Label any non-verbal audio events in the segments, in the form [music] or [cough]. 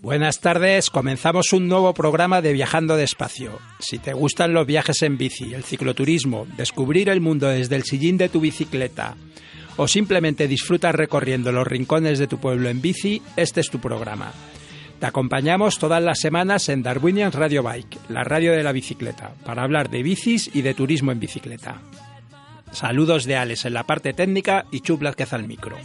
Buenas tardes, comenzamos un nuevo programa de Viajando despacio. Si te gustan los viajes en bici, el cicloturismo, descubrir el mundo desde el sillín de tu bicicleta o simplemente disfrutas recorriendo los rincones de tu pueblo en bici, este es tu programa. Te acompañamos todas las semanas en Darwinian Radio Bike, la radio de la bicicleta, para hablar de bicis y de turismo en bicicleta. Saludos de Alex en la parte técnica y Chup Blázquez al micro.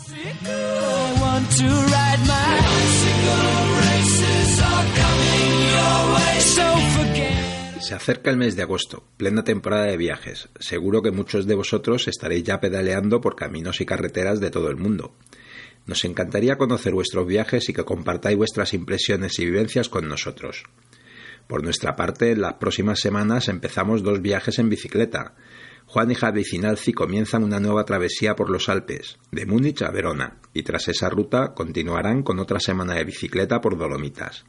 Se acerca el mes de agosto, plena temporada de viajes. Seguro que muchos de vosotros estaréis ya pedaleando por caminos y carreteras de todo el mundo. Nos encantaría conocer vuestros viajes y que compartáis vuestras impresiones y vivencias con nosotros. Por nuestra parte, en las próximas semanas empezamos dos viajes en bicicleta. Juan y Javi Finalzi comienzan una nueva travesía por los Alpes, de Múnich a Verona, y tras esa ruta continuarán con otra semana de bicicleta por Dolomitas.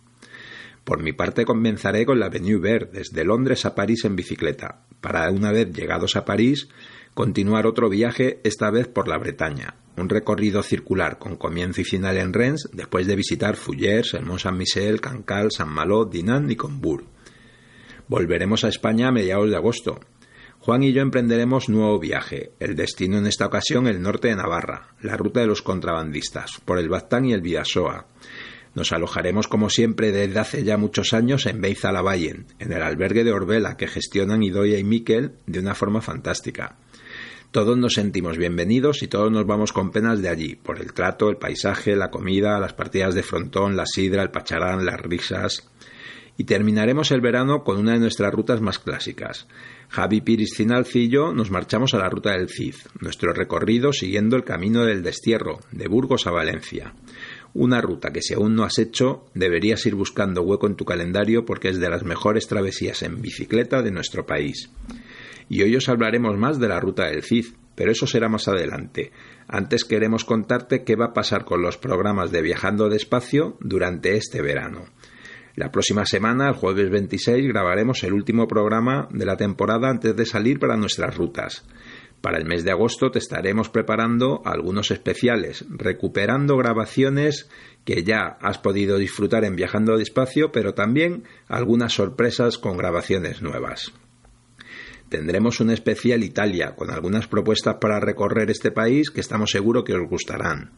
Por mi parte comenzaré con la Avenue Vert desde Londres a París en bicicleta, para una vez llegados a París continuar otro viaje esta vez por la Bretaña, un recorrido circular con comienzo y final en Rennes después de visitar Fullers, el Mont Saint-Michel, Cancale, San Malo, Dinan y Combourg. Volveremos a España a mediados de agosto. Juan y yo emprenderemos nuevo viaje, el destino en esta ocasión el norte de Navarra, la ruta de los contrabandistas, por el Baztán y el Vidasoa. Nos alojaremos como siempre desde hace ya muchos años en Beiza-Lavallen, en el albergue de Orbela que gestionan Idoia y Miquel de una forma fantástica. Todos nos sentimos bienvenidos y todos nos vamos con penas de allí, por el trato, el paisaje, la comida, las partidas de frontón, la sidra, el pacharán, las risas. Y terminaremos el verano con una de nuestras rutas más clásicas. Javi Piris Cinalci y yo nos marchamos a la ruta del Cid, nuestro recorrido siguiendo el camino del destierro, de Burgos a Valencia. Una ruta que si aún no has hecho, deberías ir buscando hueco en tu calendario porque es de las mejores travesías en bicicleta de nuestro país. Y hoy os hablaremos más de la ruta del Cid, pero eso será más adelante. Antes queremos contarte qué va a pasar con los programas de Viajando despacio durante este verano. La próxima semana, el jueves 26, grabaremos el último programa de la temporada antes de salir para nuestras rutas. Para el mes de agosto te estaremos preparando algunos especiales, recuperando grabaciones que ya has podido disfrutar en Viajando despacio, pero también algunas sorpresas con grabaciones nuevas. Tendremos un especial Italia con algunas propuestas para recorrer este país que estamos seguros que os gustarán.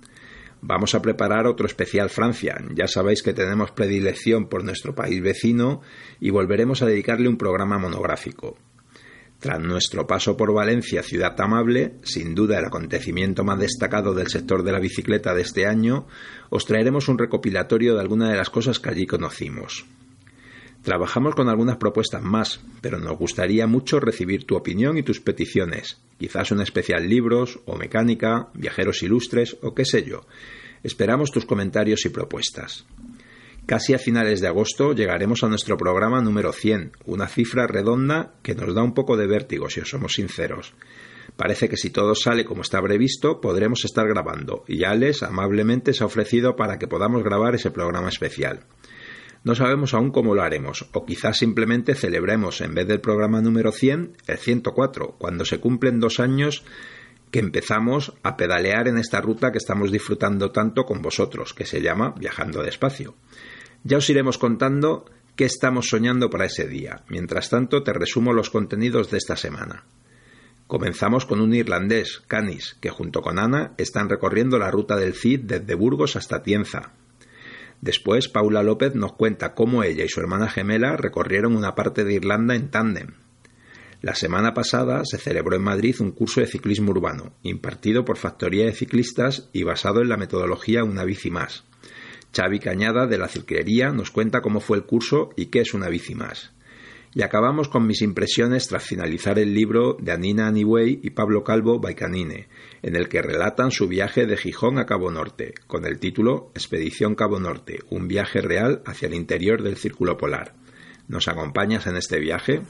Vamos a preparar otro especial Francia. Ya sabéis que tenemos predilección por nuestro país vecino y volveremos a dedicarle un programa monográfico. Tras nuestro paso por Valencia, ciudad amable, sin duda el acontecimiento más destacado del sector de la bicicleta de este año, os traeremos un recopilatorio de algunas de las cosas que allí conocimos. Trabajamos con algunas propuestas más, pero nos gustaría mucho recibir tu opinión y tus peticiones, quizás un especial libros o mecánica, viajeros ilustres o qué sé yo. Esperamos tus comentarios y propuestas. Casi a finales de agosto llegaremos a nuestro programa número 100, una cifra redonda que nos da un poco de vértigo si os somos sinceros. Parece que si todo sale como está previsto, podremos estar grabando, y Alex amablemente se ha ofrecido para que podamos grabar ese programa especial. No sabemos aún cómo lo haremos, o quizás simplemente celebremos en vez del programa número 100 el 104, cuando se cumplen dos años que empezamos a pedalear en esta ruta que estamos disfrutando tanto con vosotros, que se llama Viajando despacio. Ya os iremos contando qué estamos soñando para ese día. Mientras tanto, te resumo los contenidos de esta semana. Comenzamos con un irlandés, Canis, que junto con Ana están recorriendo la ruta del Cid desde Burgos hasta Tienza, Después, Paula López nos cuenta cómo ella y su hermana gemela recorrieron una parte de Irlanda en tándem. La semana pasada se celebró en Madrid un curso de ciclismo urbano, impartido por Factoría de Ciclistas y basado en la metodología Una bici más. Xavi Cañada de la Ciclería nos cuenta cómo fue el curso y qué es una bici más. Y acabamos con mis impresiones tras finalizar el libro de Anina Anyway y Pablo Calvo Baicanine, en el que relatan su viaje de Gijón a Cabo Norte, con el título Expedición Cabo Norte, un viaje real hacia el interior del Círculo Polar. ¿Nos acompañas en este viaje?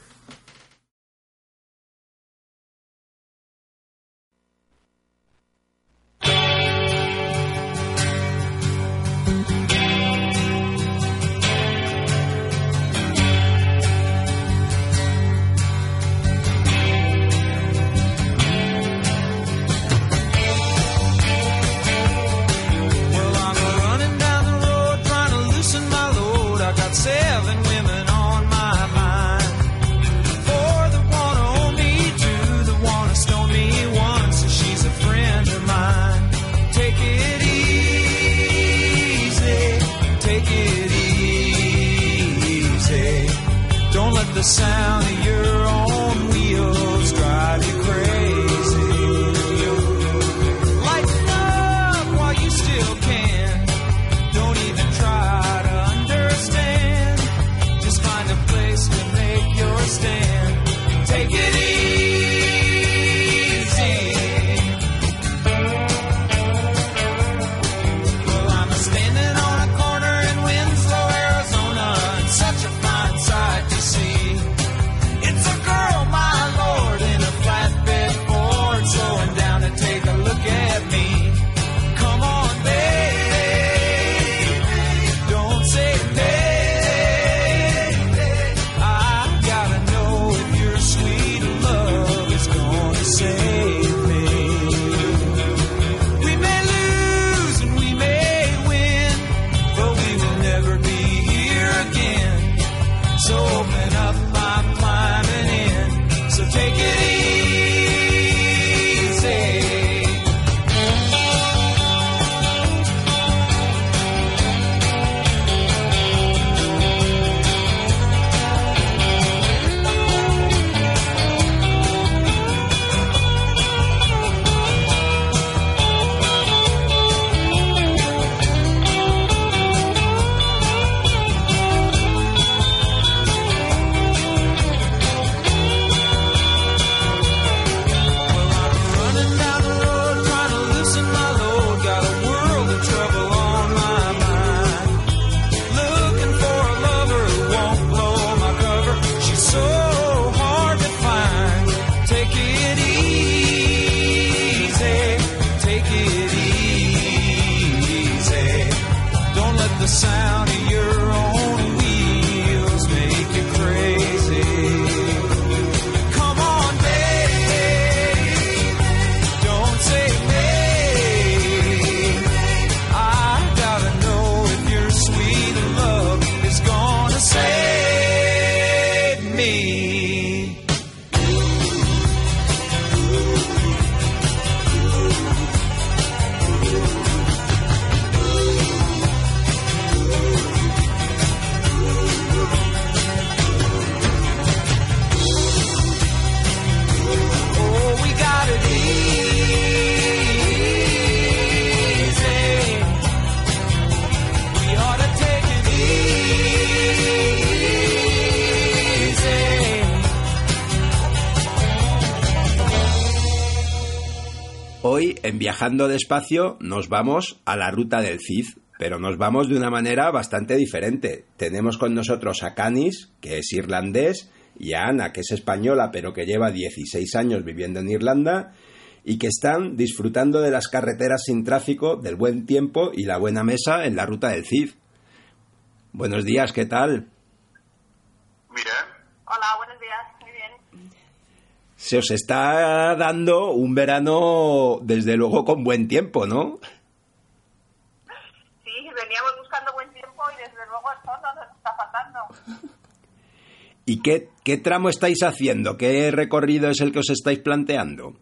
Viajando despacio nos vamos a la ruta del Cid, pero nos vamos de una manera bastante diferente. Tenemos con nosotros a Canis, que es irlandés, y a Ana, que es española, pero que lleva 16 años viviendo en Irlanda, y que están disfrutando de las carreteras sin tráfico, del buen tiempo y la buena mesa en la ruta del Cid. Buenos días, ¿qué tal? Mira. Hola, buenos días, muy bien. Se os está dando un verano, desde luego, con buen tiempo, ¿no? Sí, veníamos buscando buen tiempo y desde luego el sol no nos está faltando. ¿Y qué, qué tramo estáis haciendo? ¿Qué recorrido es el que os estáis planteando?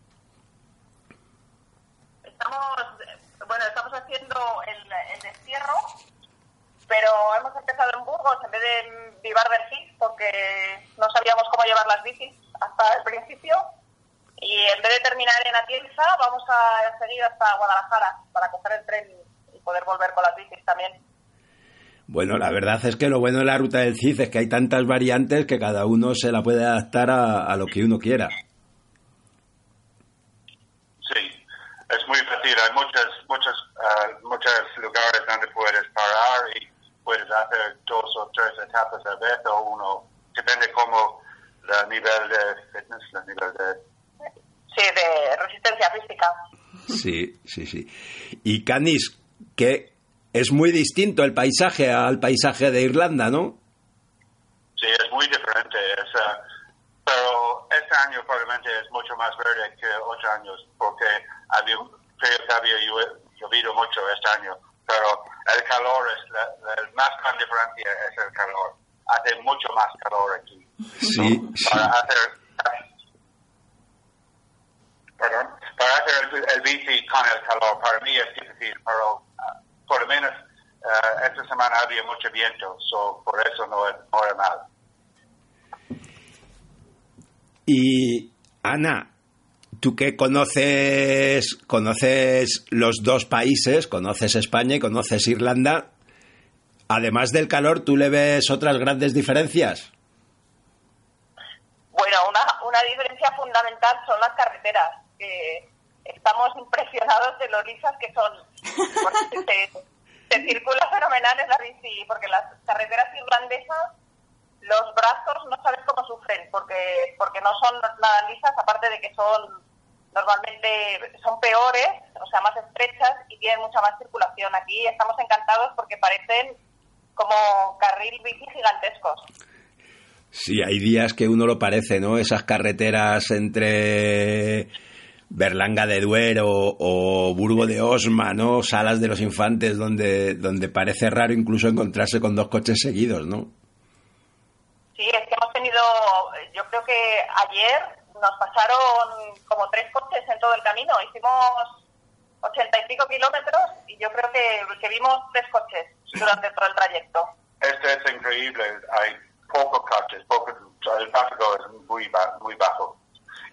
Estamos, bueno, estamos haciendo el, el destierro, pero hemos empezado en Burgos en vez de en Vivar Cid porque no sabíamos cómo llevar las bicis hasta el principio y en vez de terminar en Atienza vamos a seguir hasta Guadalajara para coger el tren y poder volver con las bicis también. Bueno, la verdad es que lo bueno de la ruta del CID es que hay tantas variantes que cada uno se la puede adaptar a, a lo que uno quiera. Sí, es muy fácil. Hay muchos, muchos, uh, muchos lugares donde puedes parar y puedes hacer dos o tres etapas a vez o uno. Depende cómo el nivel de fitness, el nivel de... Sí, de resistencia física. Sí, sí, sí. Y Canis, que es muy distinto el paisaje al paisaje de Irlanda, ¿no? Sí, es muy diferente. Es, uh, pero este año probablemente es mucho más verde que otros años porque había, creo que había llo- llovido mucho este año. Pero el calor es la, la más gran diferencia es el calor. Hace mucho más calor aquí. Sí, sí. Para hacer perdón, para hacer el, el bici con el calor para mí es difícil, pero ah, por lo menos ah, esta semana había mucho viento, so por eso no es, no es mal. Y Ana, tú que conoces, conoces los dos países, conoces España y conoces Irlanda, además del calor, ¿tú le ves otras grandes diferencias? Bueno, una, una diferencia fundamental son las carreteras, que estamos impresionados de lo lisas que son. Porque se, se circula fenomenal en la bici, porque las carreteras irlandesas, los brazos no sabes cómo sufren, porque porque no son nada lisas, aparte de que son normalmente son peores, o sea, más estrechas y tienen mucha más circulación. Aquí estamos encantados porque parecen como carril bici gigantescos. Sí, hay días que uno lo parece, ¿no? Esas carreteras entre Berlanga de Duero o Burgo de Osma, ¿no? Salas de los Infantes, donde, donde parece raro incluso encontrarse con dos coches seguidos, ¿no? Sí, es que hemos tenido, yo creo que ayer nos pasaron como tres coches en todo el camino. Hicimos ochenta y pico kilómetros y yo creo que, que vimos tres coches durante todo el trayecto. Este es increíble, hay pocos coches, poco, el tráfico es muy, ba- muy bajo.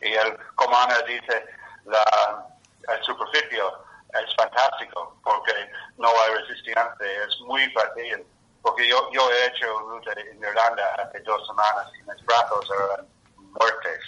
Y el, como Ana dice, la, el superficie es fantástico porque no hay resistencia, es muy fácil. Porque yo, yo he hecho ruta en Irlanda hace dos semanas y mis brazos eran muertes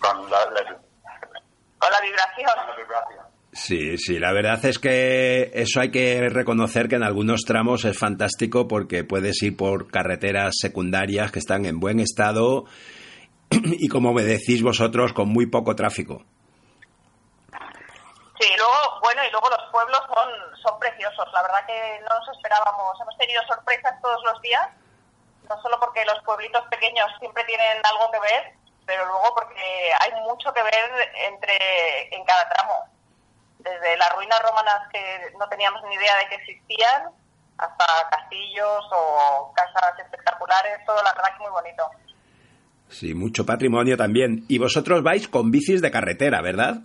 con la, la, Con la vibración. con la vibración. Sí, sí, la verdad es que eso hay que reconocer que en algunos tramos es fantástico porque puedes ir por carreteras secundarias que están en buen estado [clears throat] y como me decís vosotros, con muy poco tráfico. Sí, luego, bueno, y luego los pueblos son, son preciosos. La verdad que no nos esperábamos. Hemos tenido sorpresas todos los días, no solo porque los pueblitos pequeños siempre tienen algo que ver, pero luego porque hay mucho que ver entre en cada tramo. Desde las ruinas romanas que no teníamos ni idea de que existían, hasta castillos o casas espectaculares, todo la verdad que muy bonito. Sí, mucho patrimonio también. Y vosotros vais con bicis de carretera, ¿verdad?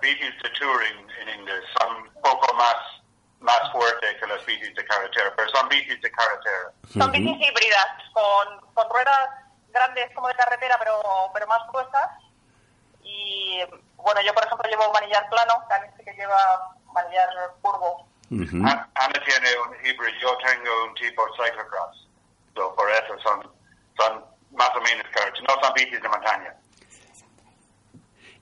Bicis de touring en inglés son un poco más, más fuertes que las bicis de carretera, pero son bicis de carretera. Son bicis híbridas, con, con ruedas grandes como de carretera, pero, pero más gruesas. Y bueno, yo por ejemplo llevo un manillar plano, Canis sí que lleva manillar curvo. Ujú. Ana Ana tiene un híbrido, yo tengo un tipo cyclocross. So, por eso son, son más o menos carreteras, no son bicis de montaña.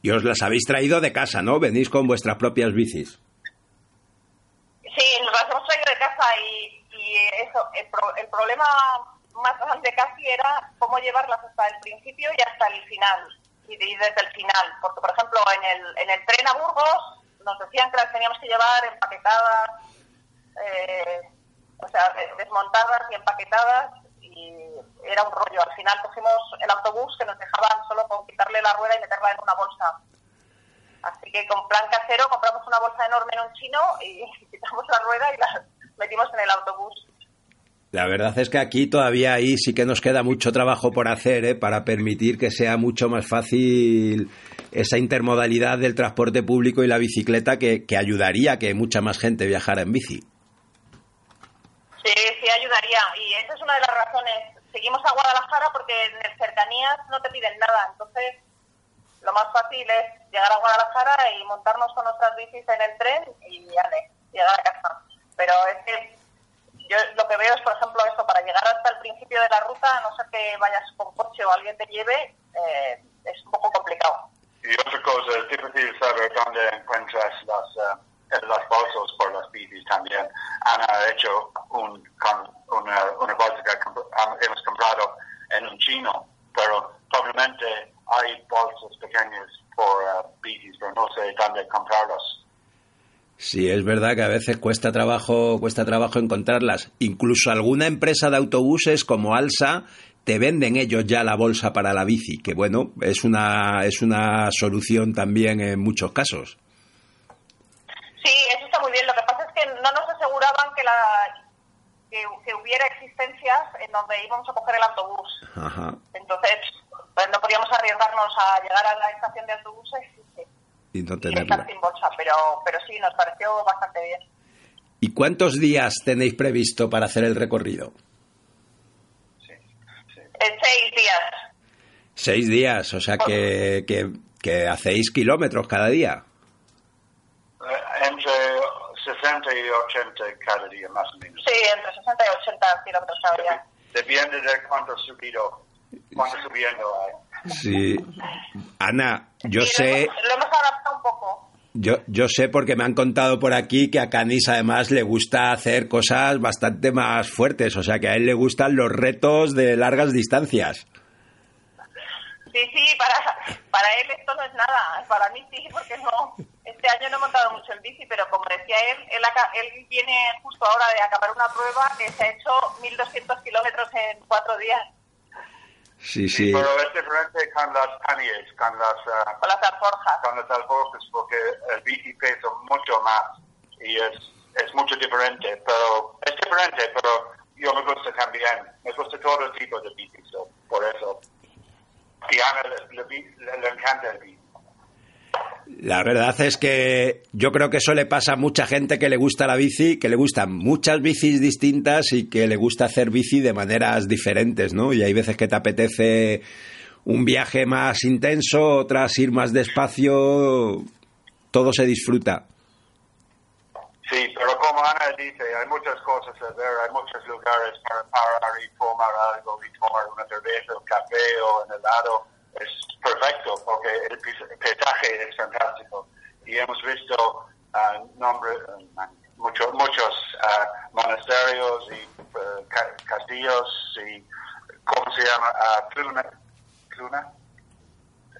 Y os las habéis traído de casa, ¿no? Venís con vuestras propias bicis. Sí, las hemos traído de casa y, y eso, el, pro- el problema más grande casi era cómo llevarlas hasta el principio y hasta el final, y, de- y desde el final. Porque, por ejemplo, en el, en el tren a Burgos nos decían que las teníamos que llevar empaquetadas, eh, o sea, de- desmontadas y empaquetadas, y era un rollo. Al final cogimos el autobús que nos dejaban solo con quitarle la rueda y meterla en una bolsa. Así que con plan casero compramos una bolsa enorme en un chino y [laughs] quitamos la rueda y la metimos en el autobús. La verdad es que aquí todavía ahí sí que nos queda mucho trabajo por hacer, ¿eh? Para permitir que sea mucho más fácil esa intermodalidad del transporte público y la bicicleta que, que ayudaría a que mucha más gente viajara en bici. Sí, sí ayudaría. Y esa es una de las razones. Seguimos a Guadalajara porque en cercanías no te piden nada. Entonces, lo más fácil es llegar a Guadalajara y montarnos con nuestras bicis en el tren y ya llegar a casa. Pero es que yo lo que veo es, por ejemplo, eso, para llegar hasta el principio de la ruta, a no ser que vayas con coche o alguien te lleve, eh, es un poco complicado. Y otra cosa, es difícil saber dónde encuentras las, uh, las bolsas por las bicis también. Ana ha hecho un, una, una bolsa que hemos comprado en un chino, pero probablemente hay bolsas pequeñas por uh, bicis, pero no sé dónde comprarlas. Sí, es verdad que a veces cuesta trabajo, cuesta trabajo encontrarlas. Incluso alguna empresa de autobuses como Alsa te venden ellos ya la bolsa para la bici, que bueno, es una es una solución también en muchos casos. Sí, eso está muy bien. Lo que pasa es que no nos aseguraban que la que, hubiera existencias en donde íbamos a coger el autobús. Ajá. Entonces, pues no podíamos arriesgarnos a llegar a la estación de autobuses y no estar sin bolsa, pero, pero sí, nos pareció bastante bien. ¿Y cuántos días tenéis previsto para hacer el recorrido? Sí, seis días. Seis días, o sea que, que, hacéis kilómetros cada día. Eh, entre 60 y 80 cada día, más o menos. Sí, entre 60 y 80 kilómetros cada día. Depende de cuánto subido, cuánto subiendo hay. Sí. Ana, yo sé... Lo hemos un poco. Yo, yo sé porque me han contado por aquí que a Canis además le gusta hacer cosas bastante más fuertes, o sea que a él le gustan los retos de largas distancias. Sí, sí, para, para él esto no es nada, para mí sí, porque no, este año no he montado mucho el bici, pero como decía él, él, él viene justo ahora de acabar una prueba que se ha hecho 1.200 kilómetros en cuatro días. Sí, sí. Pero es diferente con las panies, con las, uh, con las alforjas. Con las alforjas, porque el bici pesa mucho más y es, es mucho diferente. Pero es diferente, pero yo me gusta también. Me gusta todo tipo de bici, por eso. Y a Ana le, le encanta el bici. La verdad es que yo creo que eso le pasa a mucha gente que le gusta la bici, que le gustan muchas bicis distintas y que le gusta hacer bici de maneras diferentes, ¿no? Y hay veces que te apetece un viaje más intenso, otras ir más despacio, todo se disfruta. Sí, pero como Ana dice, hay muchas cosas a ver, hay muchos lugares para parar y tomar algo, y tomar una cerveza, un café o un helado es perfecto porque el paisaje es fantástico y hemos visto uh, nombre, uh, muchos muchos uh, monasterios y uh, castillos y ¿cómo se llama? Cluna. Cluna.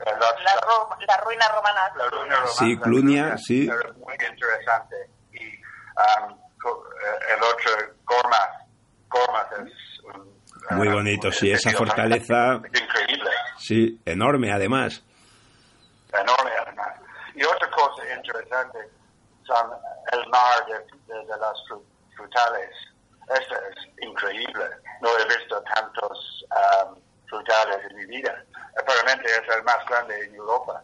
La, la, la, ruina romana. La ruina romana. Sí, Clunia, sí. Muy interesante. Y um, el otro, Gormaz. Gormaz es un, muy bonito, sí, esa fortaleza. Increíble. Sí, enorme además. Enorme además. Y otra cosa interesante son el mar de, las frutales. Eso es increíble. No he visto tantos um, frutales en mi vida. Aparentemente es el más grande en Europa.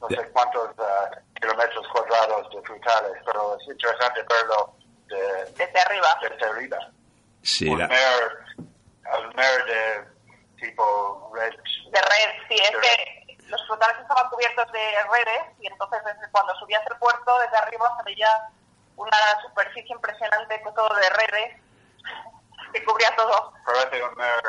No sé cuántos uh, kilómetros cuadrados de frutales, pero es interesante verlo desde arriba. Desde arriba. Sí, la... el mer de tipo red. De red, sí, es que los frutales estaban cubiertos de redes y entonces desde cuando subías el puerto, desde arriba se veía una superficie impresionante con todo de redes [laughs] que cubría todo. Parece un mar,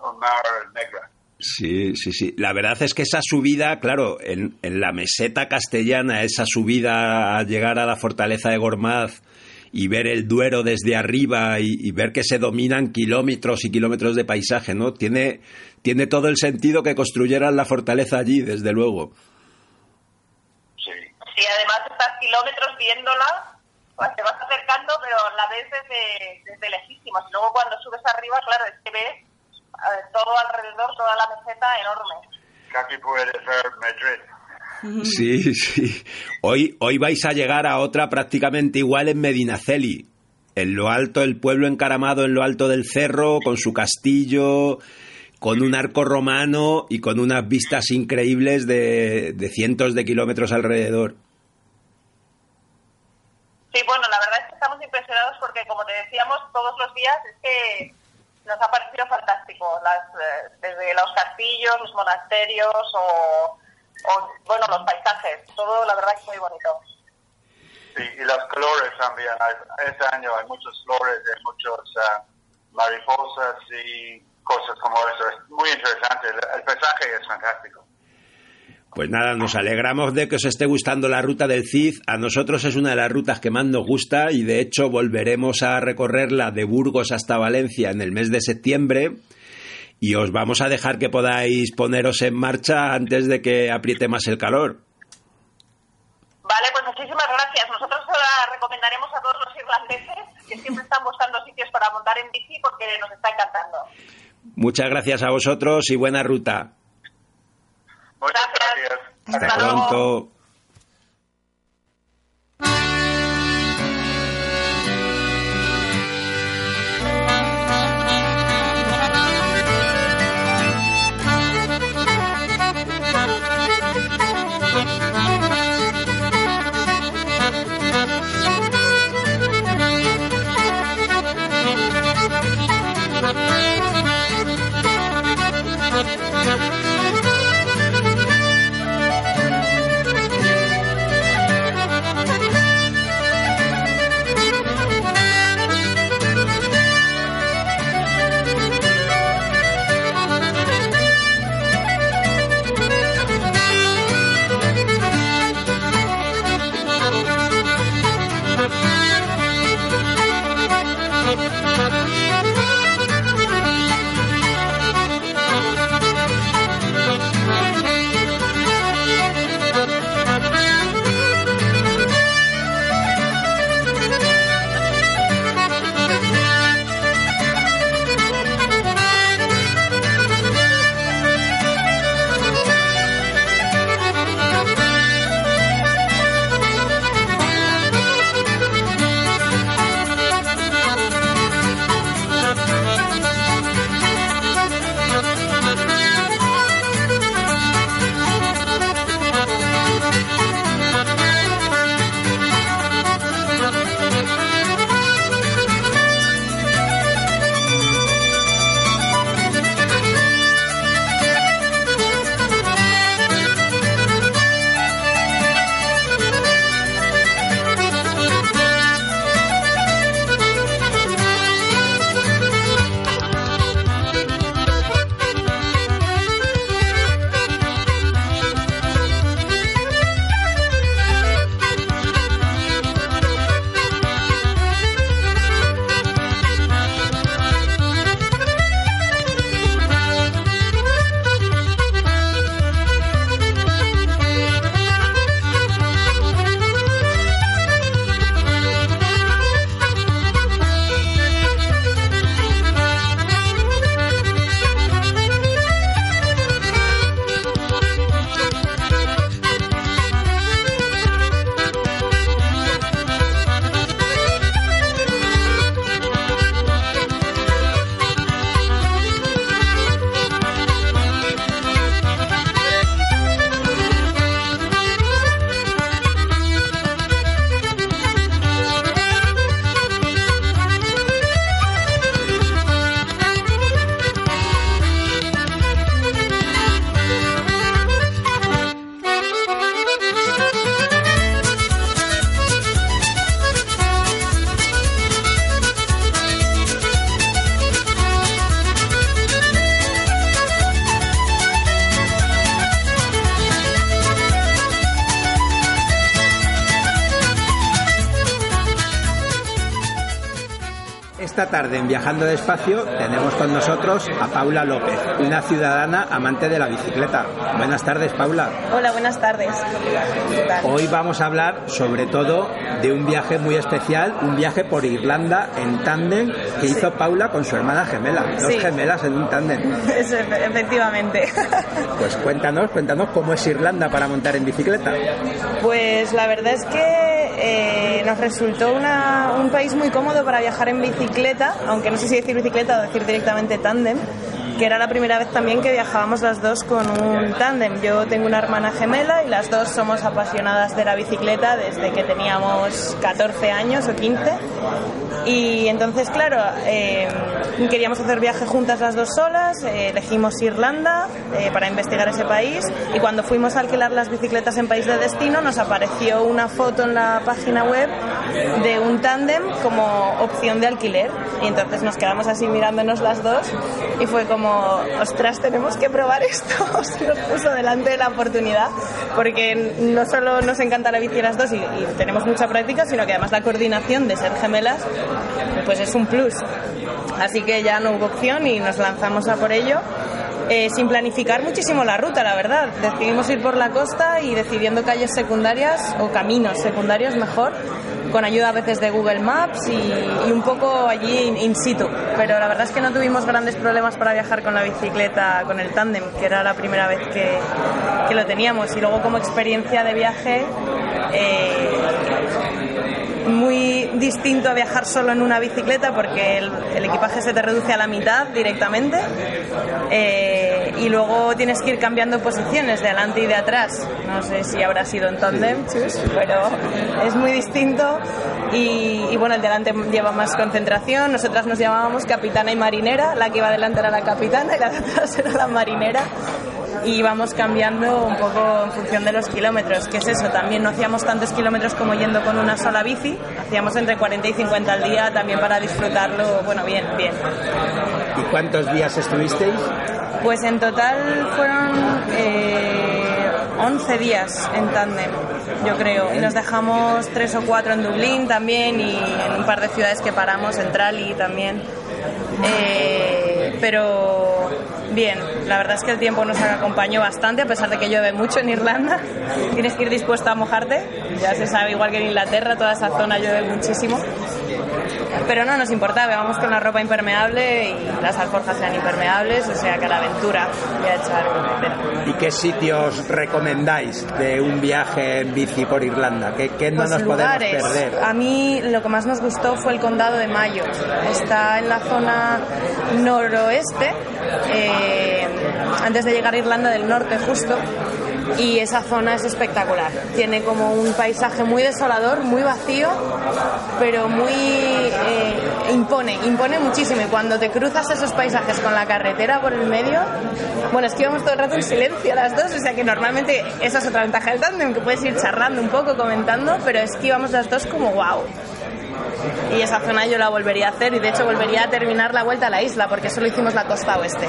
un, mar negro. Sí, sí, sí. La verdad es que esa subida, claro, en, en la meseta castellana, esa subida a llegar a la fortaleza de Gormaz, y ver el Duero desde arriba y, ver que se dominan kilómetros y kilómetros de paisaje, ¿no? Tiene, tiene todo el sentido que construyeran la fortaleza allí, desde luego. Sí. Sí, además estás kilómetros viéndola, pues te vas acercando, pero la ves desde, desde lejísimos. Y luego cuando subes arriba, claro, es que ves eh, todo alrededor, toda la meseta enorme. Casi puedes ver Madrid. Sí, sí. Hoy, hoy vais a llegar a otra prácticamente igual en Medinaceli. En lo alto, el pueblo encaramado en lo alto del cerro, con su castillo, con un arco romano y con unas vistas increíbles de, cientos de kilómetros alrededor. Sí, bueno, la verdad es que estamos impresionados porque, como te decíamos todos los días, es que nos ha parecido fantástico. Las, eh, desde los castillos, los monasterios o o, bueno, los paisajes, todo la verdad es muy bonito. Sí, y las colores también. Este año hay muchos flores, hay muchos uh, mariposas y cosas como eso. Es muy interesante. El, el paisaje es fantástico. Pues nada, nos alegramos de que os esté gustando la ruta del CID. A nosotros es una de las rutas que más nos gusta y de hecho volveremos a recorrerla de Burgos hasta Valencia en el mes de septiembre. Y os vamos a dejar que podáis poneros en marcha antes de que apriete más el calor. Vale, pues muchísimas gracias. Nosotros ahora recomendaremos a todos los irlandeses que siempre están buscando sitios para montar en bici porque nos está encantando. Muchas gracias a vosotros y buena ruta. Muchas Gracias. gracias. Hasta pronto. Esta tarde en Viajando Despacio tenemos con nosotros a Paula López, una ciudadana amante de la bicicleta. Buenas tardes, Paula. Hola, buenas tardes. Hoy vamos a hablar sobre todo de un viaje muy especial, un viaje por Irlanda en tándem que hizo Paula con su hermana gemela, dos Sí. gemelas en un tándem. [laughs] Eso, efectivamente. [laughs] Pues cuéntanos, cuéntanos cómo es Irlanda para montar en bicicleta. Pues la verdad es que eh, nos resultó un país muy cómodo para viajar en bicicleta, aunque no sé si decir bicicleta o decir directamente tándem, que era la primera vez también que viajábamos las dos con un tándem. Yo tengo una hermana gemela y las dos somos apasionadas de la bicicleta desde que teníamos 14 años o 15. Y entonces, claro, eh, queríamos hacer viaje juntas las dos solas, eh, elegimos Irlanda eh, para investigar ese país y cuando fuimos a alquilar las bicicletas en país de destino nos apareció una foto en la página web de un tándem como opción de alquiler y entonces nos quedamos así mirándonos las dos y fue como, ostras, tenemos que probar esto, [laughs] se nos puso delante de la oportunidad porque no solo nos encanta la bici las dos y, y tenemos mucha práctica, sino que además la coordinación de ser gemelas pues es un plus. Así que ya no hubo opción y nos lanzamos a por ello. Eh, sin planificar muchísimo la ruta, la verdad. Decidimos ir por la costa y decidiendo calles secundarias o caminos secundarios mejor, con ayuda a veces de Google Maps y, un poco allí in, situ. Pero la verdad es que no tuvimos grandes problemas para viajar con la bicicleta, con el tándem, que era la primera vez que, lo teníamos. Y luego como experiencia de viaje... Eh, distinto a viajar solo en una bicicleta porque el, el equipaje se te reduce a la mitad directamente eh, y luego tienes que ir cambiando posiciones de adelante y de atrás. No sé si habrá sido en tandem, chus, pero es muy distinto y, y, bueno, el de adelante lleva más concentración. Nosotras nos llamábamos capitana y marinera, la que iba adelante era la capitana y la de atrás [laughs] era la marinera y vamos cambiando un poco en función de los kilómetros, que es eso, también no hacíamos tantos kilómetros como yendo con una sola bici, hacíamos entre 40 y 50 al día también para disfrutarlo, bueno, bien, bien. ¿Y cuántos días estuvisteis? Pues en total fueron eh, 11 días en tándem, yo creo, y nos dejamos tres o cuatro en Dublín también y en un par de ciudades que paramos, en Trali también. Eh, pero bien, la verdad es que el tiempo nos acompañó bastante, a pesar de que llueve mucho en Irlanda. [laughs] Tienes que ir dispuesto a mojarte, ya se sabe, igual que en Inglaterra, toda esa zona llueve muchísimo. Pero no nos importaba, vamos con la ropa impermeable y las alforjas eran impermeables, o sea que a la aventura voy a echar ¿Y qué sitios recomendáis de un viaje en bici por Irlanda? ¿Qué, qué no pues nos lugares. podemos perder? A mí lo que más nos gustó fue el condado de Mayo. Está en la zona noroeste, eh, antes de llegar a Irlanda del Norte justo. Y esa zona es espectacular. Tiene como un paisaje muy desolador, muy vacío, pero muy eh, impone, impone muchísimo. Y cuando te cruzas esos paisajes con la carretera por el medio, bueno, es todo el rato en silencio las dos, o sea que normalmente esa es otra ventaja del tándem, que puedes ir charlando un poco, comentando, pero es las dos como wow. Y esa zona yo la volvería a hacer y de hecho volvería a terminar la vuelta a la isla porque solo hicimos la costa oeste.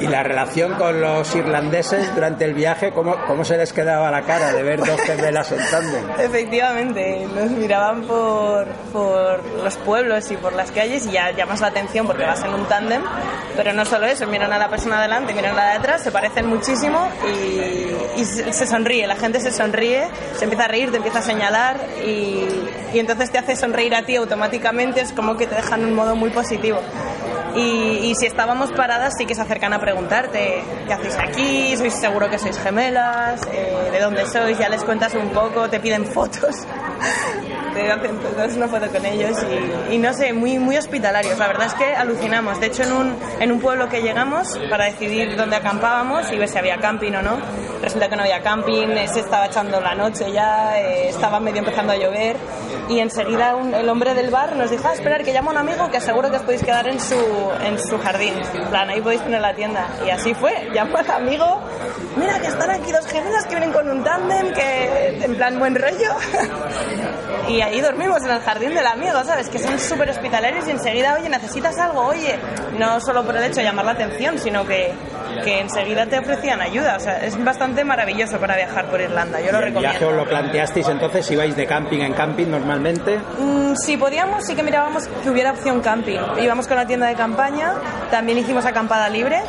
¿Y la relación con los irlandeses durante el viaje, cómo, cómo se les quedaba la cara de ver dos gemelas en tándem? [laughs] Efectivamente, nos miraban por, por los pueblos y por las calles y ya llamas la atención porque vas en un tándem, pero no solo eso, miran a la persona delante, miran a la de atrás, se parecen muchísimo y, y se sonríe, la gente se sonríe, se empieza a reír, te empieza a señalar y, y entonces te hace sonreír a ti automáticamente, es como que te dejan un modo muy positivo. Y, y, si estábamos paradas sí que se acercan a preguntarte qué hacéis aquí, sois seguro que sois gemelas, eh, de dónde sois, ya les cuentas un poco, te piden fotos, te una foto con ellos y, y, no sé, muy, muy hospitalarios. La verdad es que alucinamos. De hecho, en un, en un pueblo que llegamos para decidir dónde acampábamos y ver si había camping o no, resulta que no había camping, eh, se estaba echando la noche ya, eh, estaba medio empezando a llover y enseguida un, el hombre del bar nos dijo, ah, esperar que llama un amigo que seguro que os podéis quedar en su, en su jardín. En plan, ahí podéis poner la tienda. Y así fue, llamó al amigo, mira que están aquí dos gemelas que vienen con un tándem, que en plan buen rollo. [laughs] y ahí dormimos en el jardín del amigo, ¿sabes? Que son súper hospitalarios y enseguida, oye, necesitas algo, oye, no solo por el hecho de llamar la atención, sino que, que enseguida te ofrecían ayuda. O sea, es bastante maravilloso para viajar por Irlanda, yo lo ¿El recomiendo. viaje os lo planteasteis entonces? ¿Ibais de camping en camping normalmente? Mm, si podíamos, sí que mirábamos que hubiera opción camping. Íbamos con la tienda de campaña, también hicimos acampada libre.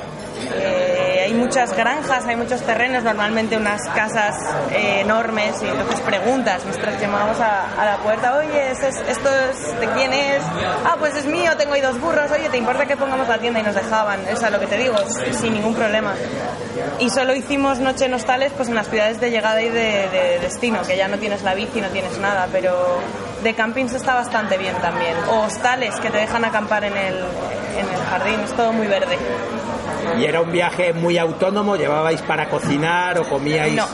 Eh, hay muchas granjas, hay muchos terrenos, normalmente unas casas eh, enormes, y entonces preguntas. Nosotros llamábamos a, la puerta, oye, ¿esto es, ¿esto es de quién es? Ah, pues es mío, tengo ahí dos burros, oye, ¿te importa que pongamos la tienda? Y nos dejaban, eso es lo que te digo, sin ningún problema. Y solo hicimos noche en hostales pues en las ciudades de llegada y de, de destino, que ya no tienes la bici, no tienes nada, pero de campings está bastante bien también. O hostales que te dejan acampar en el, en el jardín, es todo muy verde. ¿Y era un viaje muy autónomo? ¿Llevabais para cocinar o comíais...? No,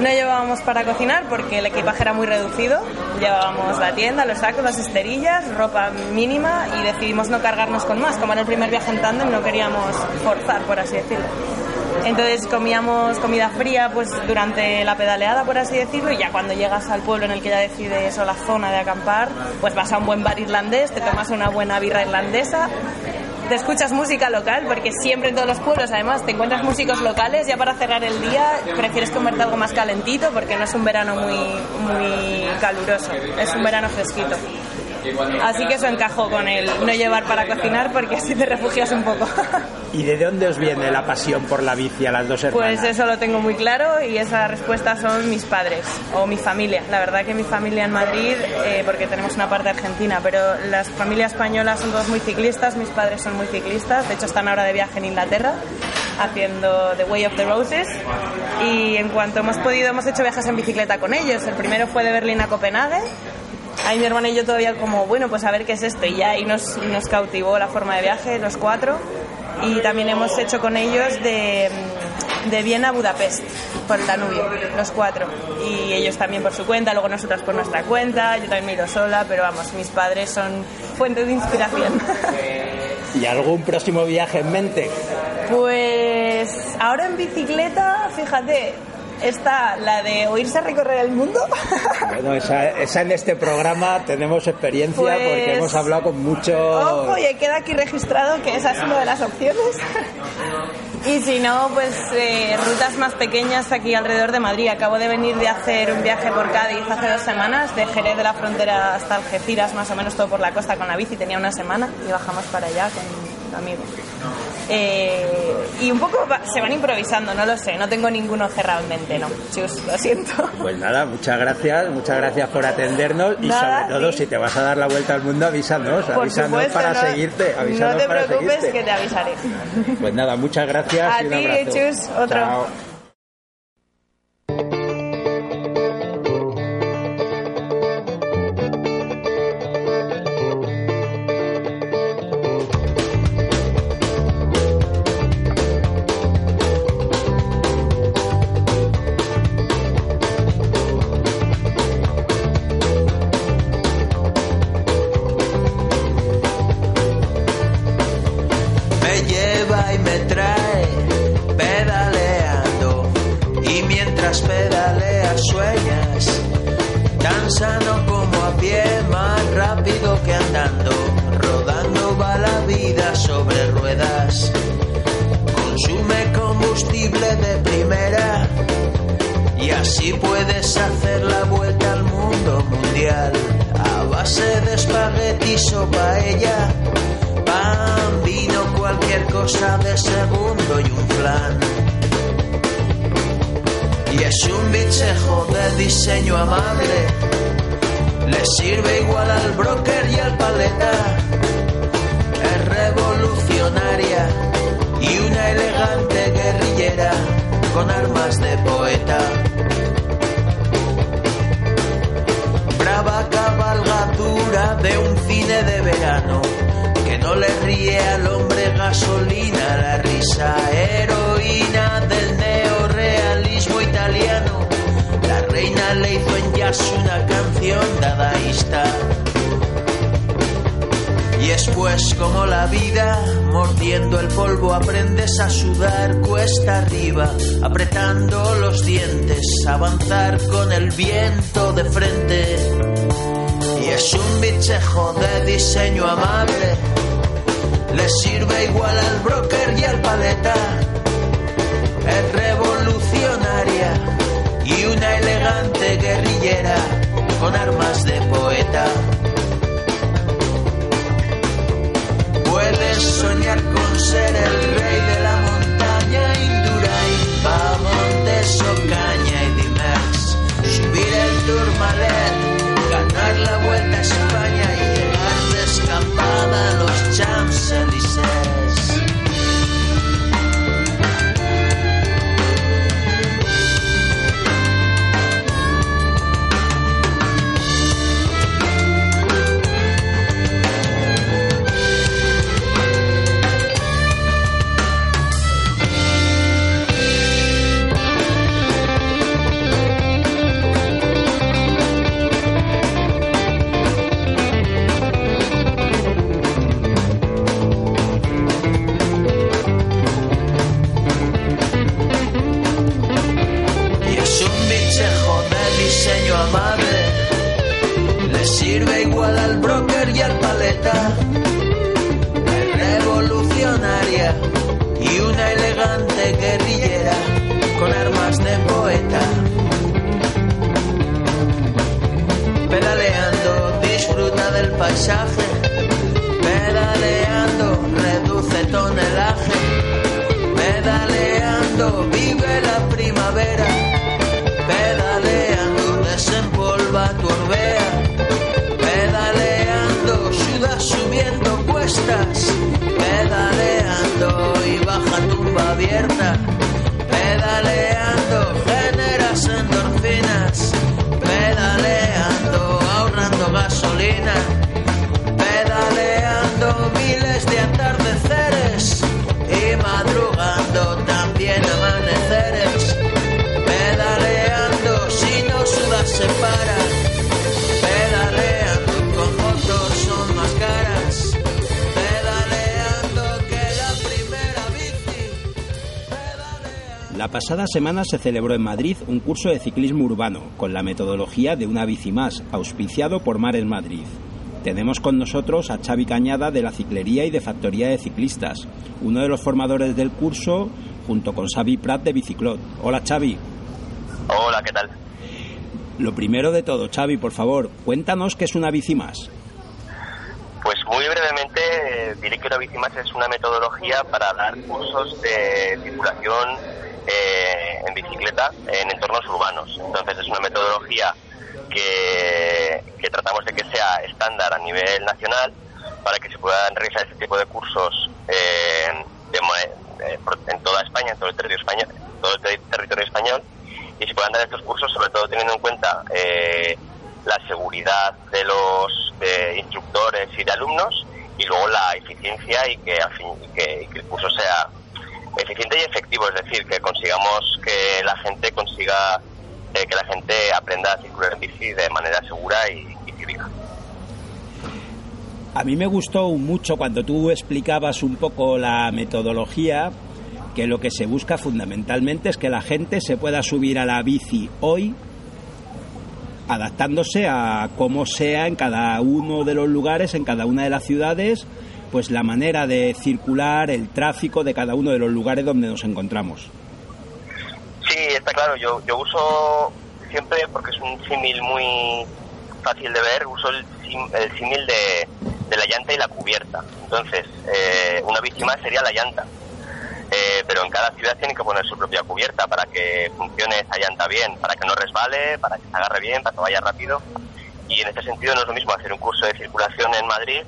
no llevábamos para cocinar porque el equipaje era muy reducido. Llevábamos la tienda, los sacos, las esterillas, ropa mínima y decidimos no cargarnos con más. Como era el primer viaje en tándem, no queríamos forzar, por así decirlo. Entonces comíamos comida fría pues durante la pedaleada, por así decirlo, y ya cuando llegas al pueblo en el que ya decides o la zona de acampar, pues vas a un buen bar irlandés, te tomas una buena birra irlandesa, te escuchas música local, porque siempre en todos los pueblos además te encuentras músicos locales, ya para cerrar el día prefieres comerte algo más calentito porque no es un verano muy, muy caluroso, es un verano fresquito. Así que eso encajó con el no llevar para cocinar porque así te refugias un poco. ¿Y de dónde os viene la pasión por la bici a las dos hermanas? Pues eso lo tengo muy claro y esa respuesta son mis padres o mi familia. La verdad que mi familia en Madrid, eh, porque tenemos una parte argentina, pero las familias españolas son todos muy ciclistas, mis padres son muy ciclistas, de hecho están ahora de viaje en Inglaterra haciendo The Way of the Roses y en cuanto hemos podido hemos hecho viajes en bicicleta con ellos. El primero fue de Berlín a Copenhague ahí mi hermana y yo todavía como, bueno, pues a ver qué es esto. Y ya ahí nos, nos cautivó la forma de viaje, los cuatro. Y también hemos hecho con ellos de, de Viena a Budapest, por el Danubio, los cuatro. Y ellos también por su cuenta, luego nosotras por nuestra cuenta, yo también me he ido sola, pero vamos, mis padres son fuente de inspiración. ¿Y algún próximo viaje en mente? Pues ahora en bicicleta, fíjate, está la de oírse recorrer el mundo. [laughs] Bueno, esa, esa en este programa tenemos experiencia Pues- porque hemos hablado con muchos... Ojo, y queda aquí registrado que esa es una de las opciones. Y si no, pues eh, rutas más pequeñas aquí alrededor de Madrid. Acabo de venir de hacer un viaje por Cádiz hace dos semanas, de Jerez de la Frontera hasta Algeciras, más o menos todo por la costa con la bici. Tenía una semana y bajamos para allá con amigos. Eh, y un poco va- se van improvisando, no lo sé, no tengo ninguno cerrado en mente, no. Chus, lo siento. Pues nada, muchas gracias, muchas gracias por atendernos y Nada, sobre todo sí. si te vas a dar la vuelta al mundo avísanos, Por avísanos supuesto, para no, seguirte, avísanos no te para preocupes seguirte. que te avisaré. Pues nada, muchas gracias A ti. Chus, otro. Chao. De primera y así puedes hacer la vuelta al mundo mundial a base de espaguetis o paella pan, vino, cualquier cosa de segundo y un flan. Y es un bichejo de diseño amable, le sirve igual al broker y al paleta. Es revolucionaria y una elegante con armas de poeta. brava cabalgadura de un cine de verano que no le ríe al hombre gasolina la risa heroína del neorealismo italiano la reina le hizo en jazz una canción dadaísta y es pues como la vida, mordiendo el polvo aprendes a sudar cuesta arriba, apretando los dientes, avanzar con el viento de frente. Y es un bichejo de diseño amable, le sirve igual al broker y al paleta. Es revolucionaria y una elegante guerrillera con armas de poeta. Soñar con ser el rey de la montaña Indurain, va a Montes Ocaña y Dimers, subir el Tourmalet, ganar la Vuelta a España y llegar de escapada a los Champs-Élysées. La pasada semana se celebró en Madrid un curso de ciclismo urbano con la metodología de una bici más, auspiciado por Mares Madrid. Tenemos con nosotros a Xavi Cañada de la Ciclería y de Factoría de Ciclistas, uno de los formadores del curso junto con Xavi Prat de Biciclot. Hola Xavi. Hola, ¿qué tal? Lo primero de todo, Xavi, por favor, cuéntanos qué es una bici más. Pues muy brevemente eh, diré que una bici más es una metodología para dar cursos de circulación eh, en bicicleta en entornos urbanos. Entonces es una metodología que, tratamos de que sea estándar a nivel nacional para que se puedan realizar este tipo de cursos eh, de eh, en toda España, en todo el territorio español, todo el ter- territorio español y se puedan dar estos cursos sobre todo teniendo en cuenta eh, la seguridad de los de instructores y de alumnos y luego la eficiencia y que, al fin, y que el curso sea eficiente y efectivo, es decir, que consigamos que la gente consiga eh, que la gente aprenda a circular en bici de manera segura y, y cívica. A mí me gustó mucho cuando tú explicabas un poco la metodología, que lo que se busca fundamentalmente es que la gente se pueda subir a la bici hoy adaptándose a cómo sea en cada uno de los lugares, en cada una de las ciudades, pues la manera de circular, el tráfico de cada uno de los lugares donde nos encontramos. Sí, está claro, yo, yo uso siempre, porque es un símil muy fácil de ver, uso el, el símil de, de la llanta y la cubierta. Entonces, eh, una más sería la llanta. Eh, pero en cada ciudad tiene que poner su propia cubierta para que funcione esa llanta bien, para que no resbale, para que se agarre bien, para que vaya rápido. Y en este sentido no es lo mismo hacer un curso de circulación en Madrid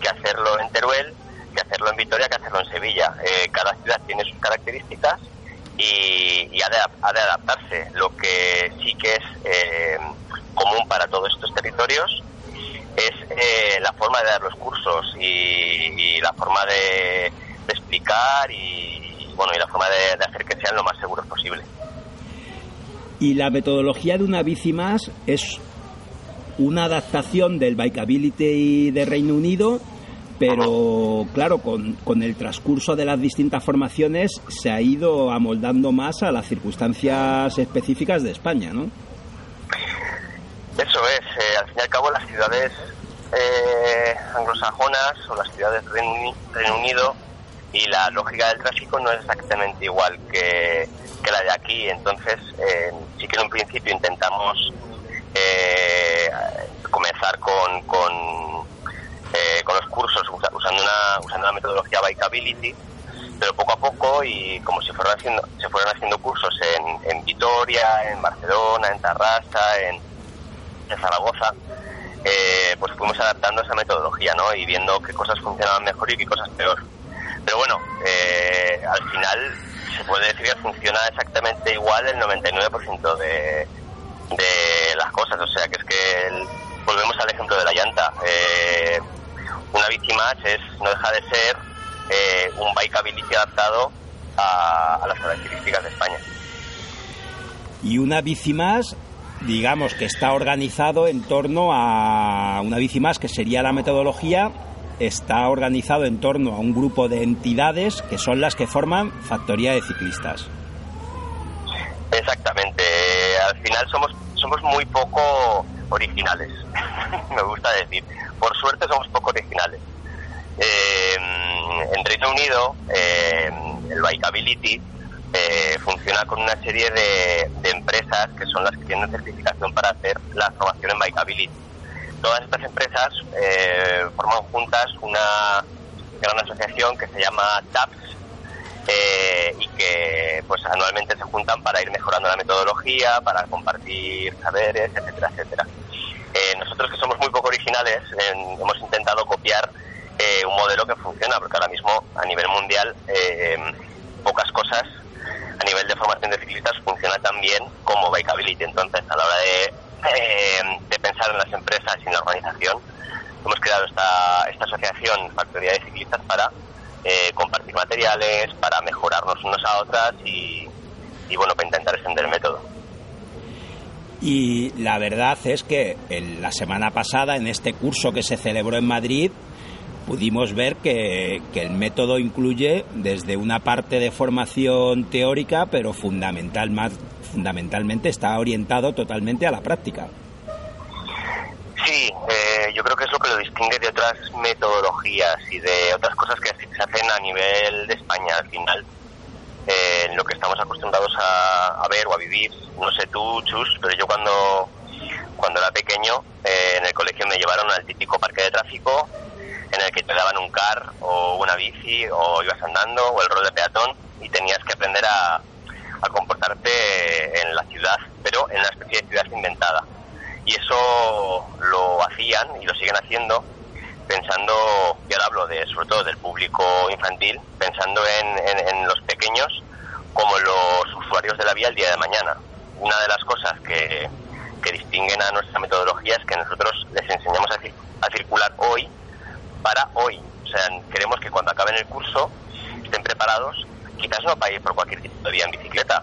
que hacerlo en Teruel, que hacerlo en Vitoria, que hacerlo en Sevilla. Eh, cada ciudad tiene sus características y, ha, de, adaptarse. Lo que sí que es eh, común para todos estos territorios es eh, la forma de dar los cursos y, y la forma de, de explicar y, bueno y la forma de, de hacer que sean lo más seguros posible. Y la metodología de una bici más es una adaptación del Bikeability de Reino Unido, pero claro, con, con el transcurso de las distintas formaciones se ha ido amoldando más a las circunstancias específicas de España, ¿no? Eso es, eh, al fin y al cabo las ciudades eh, anglosajonas o las ciudades Reino Unido y la lógica del tráfico no es exactamente igual que, que la de aquí. Entonces, eh, sí que en un principio intentamos eh, comenzar con, con, eh, con los cursos usa- usando una, usando la metodología Bikeability, pero poco a poco y como se fueron haciendo, se fueron haciendo cursos en, en Vitoria, en Barcelona, en Tarrasa, en, en Zaragoza, eh, pues fuimos adaptando esa metodología, ¿no? Y viendo qué cosas funcionaban mejor y qué cosas peor. Pero bueno, eh, al final se puede decir que funciona exactamente igual el 99% de, de las cosas. O sea, que es que volvemos al ejemplo de la llanta. Eh, una más es, no deja de ser eh, un bikeability adaptado a, a las características de España. Y una bici más, digamos que está organizado en torno a una bici más, que sería la metodología, está organizado en torno a un grupo de entidades que son las que forman Factoría de Ciclistas. Exactamente. Eh, Al somos somos muy poco originales, [laughs] me gusta decir. Por suerte somos poco originales. Eh, en Reino Unido, eh, el Bikeability eh, funciona con una serie de, empresas que son las que tienen certificación para hacer la formación en Bikeability. Todas estas empresas forman juntas una gran asociación que se llama TAPS y que pues anualmente se juntan para ir mejorando la metodología, para compartir saberes, etcétera, etcétera. nosotros que somos muy poco originales hemos intentado copiar eh, un modelo que funciona, porque ahora mismo a nivel mundial eh, pocas cosas a nivel de formación de ciclistas funciona tan bien como Bikeability. Entonces, a la hora de, eh, de pensar en las empresas y en la organización, hemos creado esta, esta asociación Factoría de Ciclistas para compartir materiales, para mejorarnos unos a otras y, bueno, para intentar extender el método. Y la verdad es que la semana pasada, en este curso que se celebró en Madrid, pudimos ver que, el método incluye desde una parte de formación teórica, pero fundamental, más, fundamentalmente está orientado totalmente a la práctica. Sí, eh, yo creo que es lo que lo distingue de otras metodologías y de otras cosas que se hacen a nivel de España al final. Eh, lo que estamos acostumbrados a, ver o a vivir, no sé tú, Chus, pero yo cuando, cuando era pequeño eh, en el colegio me llevaron al típico parque de tráfico en el que te daban un car o una bici o ibas andando o el rol de peatón y tenías que aprender a, comportarte en la ciudad, pero en una especie de ciudad inventada. Y eso lo hacían y lo siguen haciendo pensando, y ahora hablo de, sobre todo del público infantil, pensando en, en, los pequeños como los usuarios de la vía el día de mañana. Una de las cosas que, que distinguen a nuestra metodología es que nosotros les enseñamos a, a circular hoy para hoy. O sea, queremos que cuando acaben el curso estén preparados, quizás no para ir por cualquier tipo de vía en bicicleta,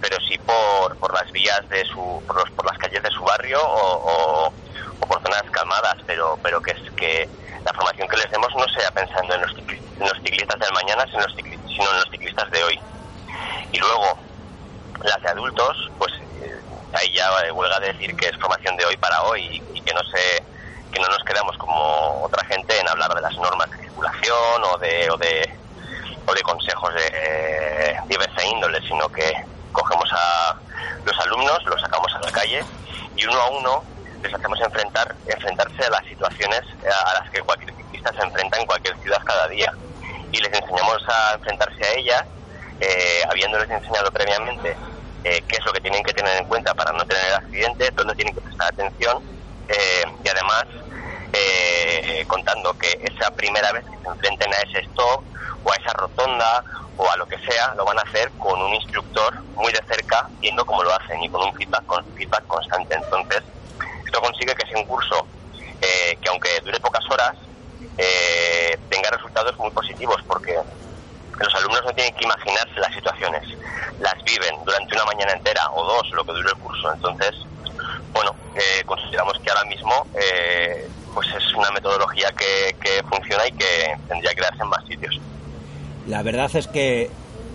pero sí por, por las vías de su, por, los, por las calles de su barrio o, por zonas calmadas, pero, pero que es que la formación que les demos no sea pensando en los, ciclistas del mañana, sino en, los ciclistas de hoy. Y luego, las de adultos, pues eh, ahí ya huelga decir que es formación de hoy para hoy y que no se que no nos quedamos como otra gente en hablar de las normas de circulación o de, o de, o de consejos de diversa índole, sino que cogemos a los alumnos, los sacamos a la calle y uno a uno les hacemos enfrentar, enfrentarse a las situaciones a las que cualquier ciclista se enfrenta en cualquier ciudad cada día. Y les enseñamos a enfrentarse a ellas, eh, habiéndoles enseñado previamente eh, qué es lo que tienen que tener en cuenta para no tener accidentes, dónde tienen que prestar atención eh, y además eh, contando que esa primera vez que se enfrenten a ese stop o a esa rotonda o a lo que sea, lo van a hacer con un instructor muy de cerca, viendo cómo lo hacen y con un feedback, con feedback constante. Entonces, esto consigue que sea un curso eh, que aunque dure pocas horas, tenga resultados muy positivos porque los alumnos no tienen que imaginarse las situaciones, las viven durante una mañana entera o dos, lo que dure el curso. Entonces, bueno, eh, consideramos que ahora mismo eh, metodología que, que funciona y que tendría que darse en más sitios. La verdad es que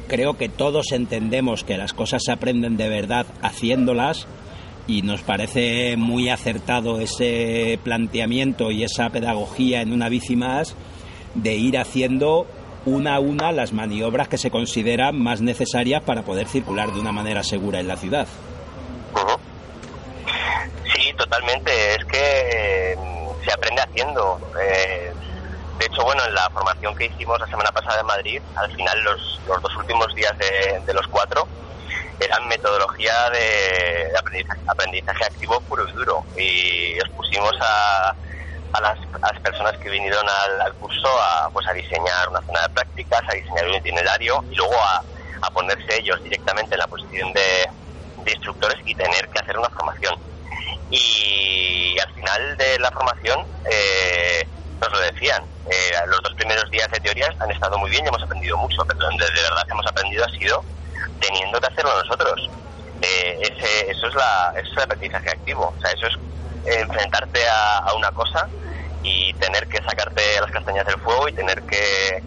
creo que todos entendemos que las cosas se aprenden de verdad haciéndolas y nos parece muy acertado ese planteamiento y esa pedagogía en una bici más de ir haciendo una a una las maniobras que se consideran más necesarias para poder circular de una manera segura en la ciudad totalmente. Es que mm, se aprende haciendo. Eh, de hecho, bueno, en formación que hicimos la semana pasada en Madrid, al final los, los dos últimos días de, los cuatro eran metodología de, aprendizaje, activo puro y duro. Y os pusimos a, a, las, personas que vinieron al, curso a, pues a diseñar una zona de prácticas, a diseñar un itinerario y luego a, a ponerse ellos directamente en la posición de, de instructores y tener que hacer una formación y al final de la formación eh, nos lo decían. Eh, los dos primeros días de teoría han estado muy bien y hemos aprendido mucho, pero donde de verdad hemos aprendido ha sido teniendo que hacerlo nosotros. Eh, ese, eso, es la, eso es el aprendizaje activo, o sea, eso es enfrentarte a, una cosa y tener que sacarte las castañas del fuego y tener que,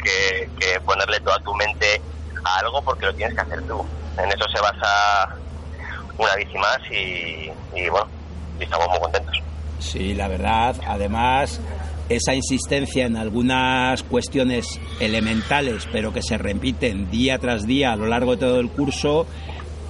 que, ponerle toda tu mente a algo porque lo tienes que hacer tú. En eso se basa una bici más y, y bueno, y estamos muy contentos. Sí, la verdad, además esa insistencia en algunas cuestiones elementales, pero que se repiten día tras día a lo largo de todo el curso,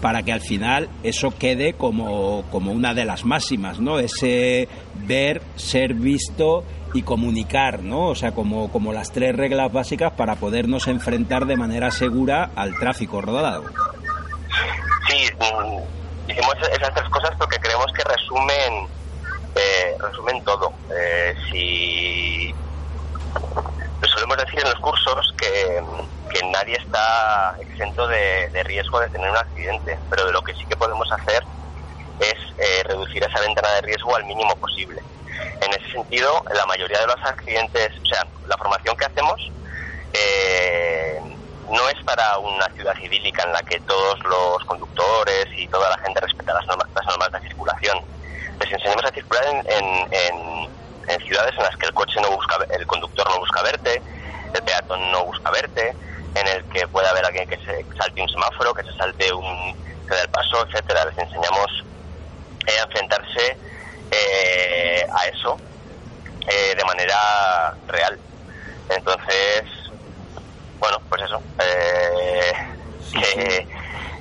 para que al final eso quede como, como una de las máximas, ¿no? Ese ver, ser visto y comunicar, ¿no? O sea, como, como las tres reglas básicas para podernos enfrentar de manera segura al tráfico rodado. Sí, hicimos esas tres cosas porque creemos que resumen, eh, resumen todo. Eh, si solemos decir en los cursos que, que nadie está exento de, de riesgo de tener un accidente, pero de lo que sí que podemos hacer es eh, reducir esa ventana de riesgo al mínimo posible. En ese sentido, la mayoría de los accidentes, o sea, la formación que hacemos eh, no es para una ciudad idílica en la que todos los conductores y toda la gente respeta las normas, las normas de circulación. Les enseñamos a circular en, en, en, en ciudades en las que el coche no busca, el conductor no busca verte, el peatón no busca verte, en el que puede haber alguien que se salte un semáforo, que se salte un que dé el paso, etcétera. Les enseñamos eh, a enfrentarse eh, a eso eh, de manera real. Entonces, bueno, pues eso. Eh, que,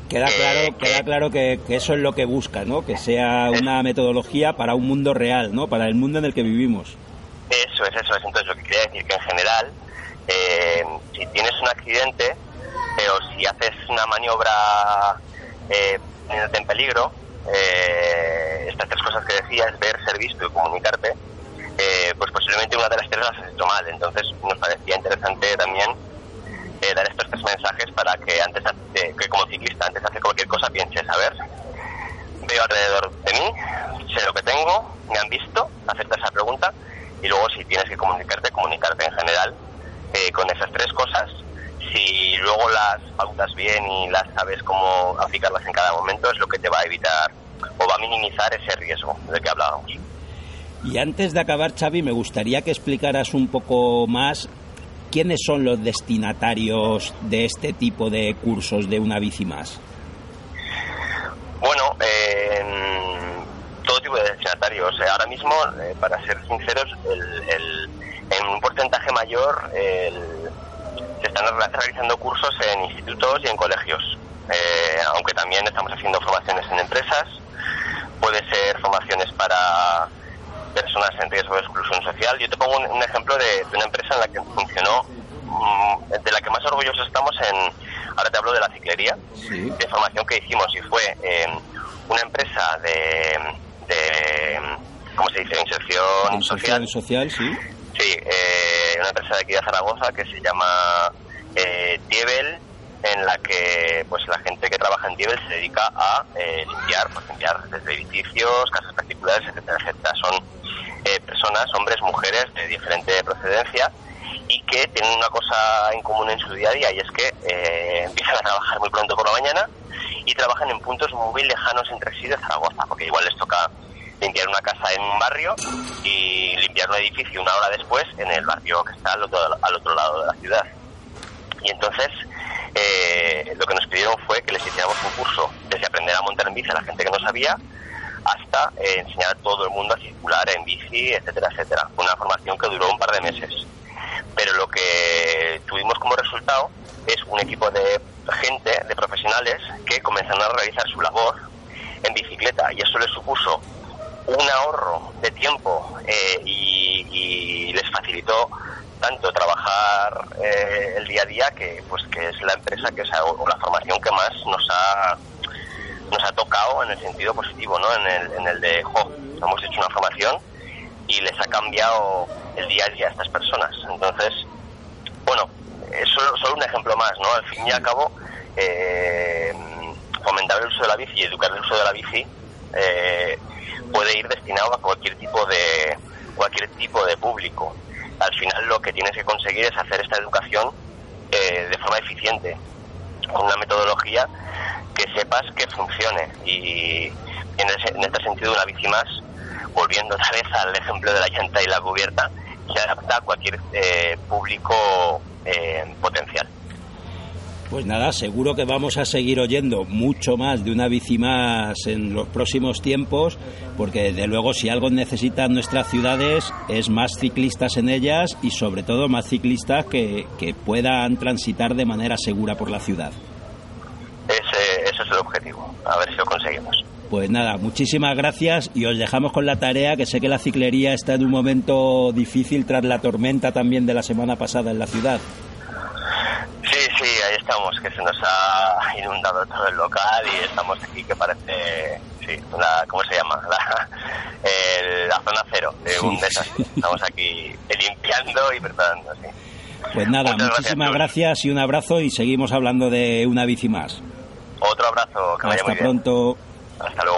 Queda que- claro, queda que- claro que, que eso es lo que busca, ¿no? Que sea una metodología para un mundo real, ¿no? Para el mundo en el que vivimos. Eso es, eso es. Entonces, lo que quería decir que en general, eh, si tienes un accidente eh, o si haces una maniobra eh, poniéndote en peligro, eh, estas tres cosas que decías, ver, ser visto y comunicarte, eh, pues posiblemente una de las tres las has hecho mal. Entonces, nos parecía interesante también eh, dar estos tres mensajes para que antes de, que como ciclista, antes de hacer cualquier cosa, pienses, a ver, veo alrededor de mí, sé lo que tengo, me han visto, acepta esa pregunta y luego si tienes que comunicarte, comunicarte en general eh, con esas tres cosas. Si luego las pautas bien y las sabes cómo aplicarlas en cada momento, es lo que te va a evitar o va a minimizar ese riesgo del que hablábamos. Y antes de acabar, Xavi, me gustaría que explicaras un poco más quiénes son los destinatarios de este tipo de cursos de una bici más. Bueno, eh, todo tipo de destinatarios. Eh, ahora mismo, eh, para ser sinceros, el- el- en un porcentaje mayor el- se están re- realizando cursos en institutos y en colegios. Eh, aunque también estamos haciendo formaciones en empresas. Puede ser formaciones para personas en riesgo de exclusión social. Yo te pongo un, un ejemplo de, de una empresa en la que funcionó, mm, de la que más orgullosos estamos en, ahora te hablo de la ciclería, Sí. de formación que hicimos y fue eh, una empresa de, de, ¿cómo se dice?, inserción Inserción social. social, sí. Sí, eh, una empresa de aquí de Zaragoza que se llama eh, Diebel, en la que pues la gente que trabaja en Diebel se dedica a eh, limpiar, pues limpiar desde edificios, casas particulares, etcétera, etcétera. Son eh, personas, hombres, mujeres de diferente procedencia y que tienen una cosa en común en su día a día y es que eh, empiezan a trabajar muy pronto por la mañana y trabajan en puntos muy lejanos entre sí de Zaragoza, porque igual les toca limpiar una casa en un barrio y limpiar un edificio una hora después en el barrio que está al otro, al otro lado de la ciudad. Y entonces eh, lo que nos pidieron fue que les hiciéramos un curso desde aprender a montar en bici a la gente que no sabía hasta eh, enseñar a todo el mundo a circular en bici, etcétera, etcétera. Una formación que duró un par de meses. Pero lo que tuvimos como resultado es un equipo de gente, de profesionales, que comenzaron a realizar su labor en bicicleta y eso les supuso un ahorro de tiempo eh, y les facilitó tanto trabajar eh, el día a día que pues que es la empresa que es o la formación que más nos ha nos ha tocado en el sentido positivo no en el, en el de jo, hemos hecho una formación y les ha cambiado el día a día a estas personas. Entonces bueno es solo, solo un ejemplo más no al fin y al cabo eh, fomentar el uso de la bici y educar el uso de la bici eh, puede ir destinado a cualquier tipo de cualquier tipo de público. Al final lo que tienes que conseguir es hacer esta educación eh, de forma eficiente, con una metodología que sepas que funcione y en, ese- en este sentido una bici más, volviendo otra vez al ejemplo de la llanta y la cubierta, se adapta a cualquier eh, público eh, potencial. Pues nada, seguro que vamos a seguir oyendo mucho más de una bici más en los próximos tiempos, porque desde luego si algo necesitan nuestras ciudades es más ciclistas en ellas y sobre todo más ciclistas que, que puedan transitar de manera segura por la ciudad. Ese, ese es el objetivo, a ver si lo conseguimos. Pues nada, muchísimas gracias y os dejamos con la tarea, que sé que la ciclería está en un momento difícil tras la tormenta también de la semana pasada en la ciudad. Estamos, que se nos ha inundado todo el local y estamos aquí que parece, sí, una, ¿cómo se llama? La, el- la zona cero de un Sí. desastre. Estamos aquí limpiando y preparando, sí. Pues nada, Muchas gracias, muchísimas Chus. gracias y un abrazo y seguimos hablando de una bici más. Otro abrazo, que vaya Hasta muy bien. pronto. Hasta luego.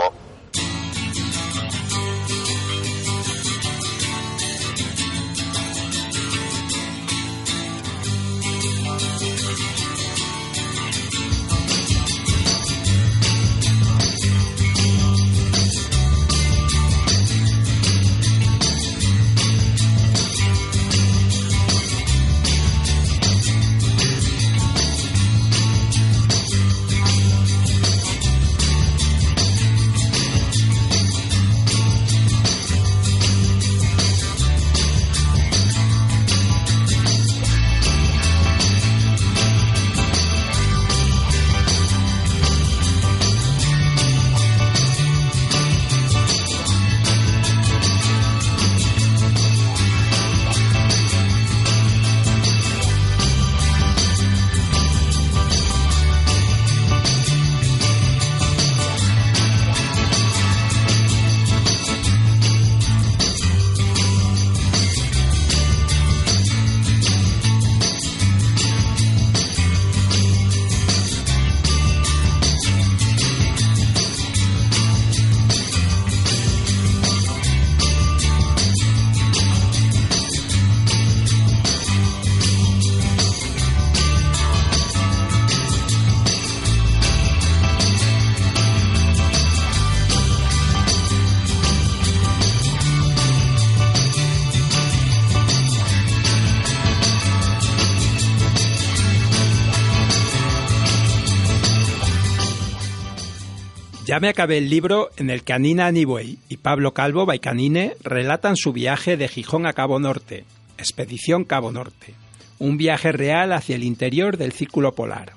Ya me acabé el libro en el que Anina Anyway y Pablo Calvo Baicanine relatan su viaje de Gijón a Cabo Norte, Expedición Cabo Norte, un viaje real hacia el interior del Círculo Polar.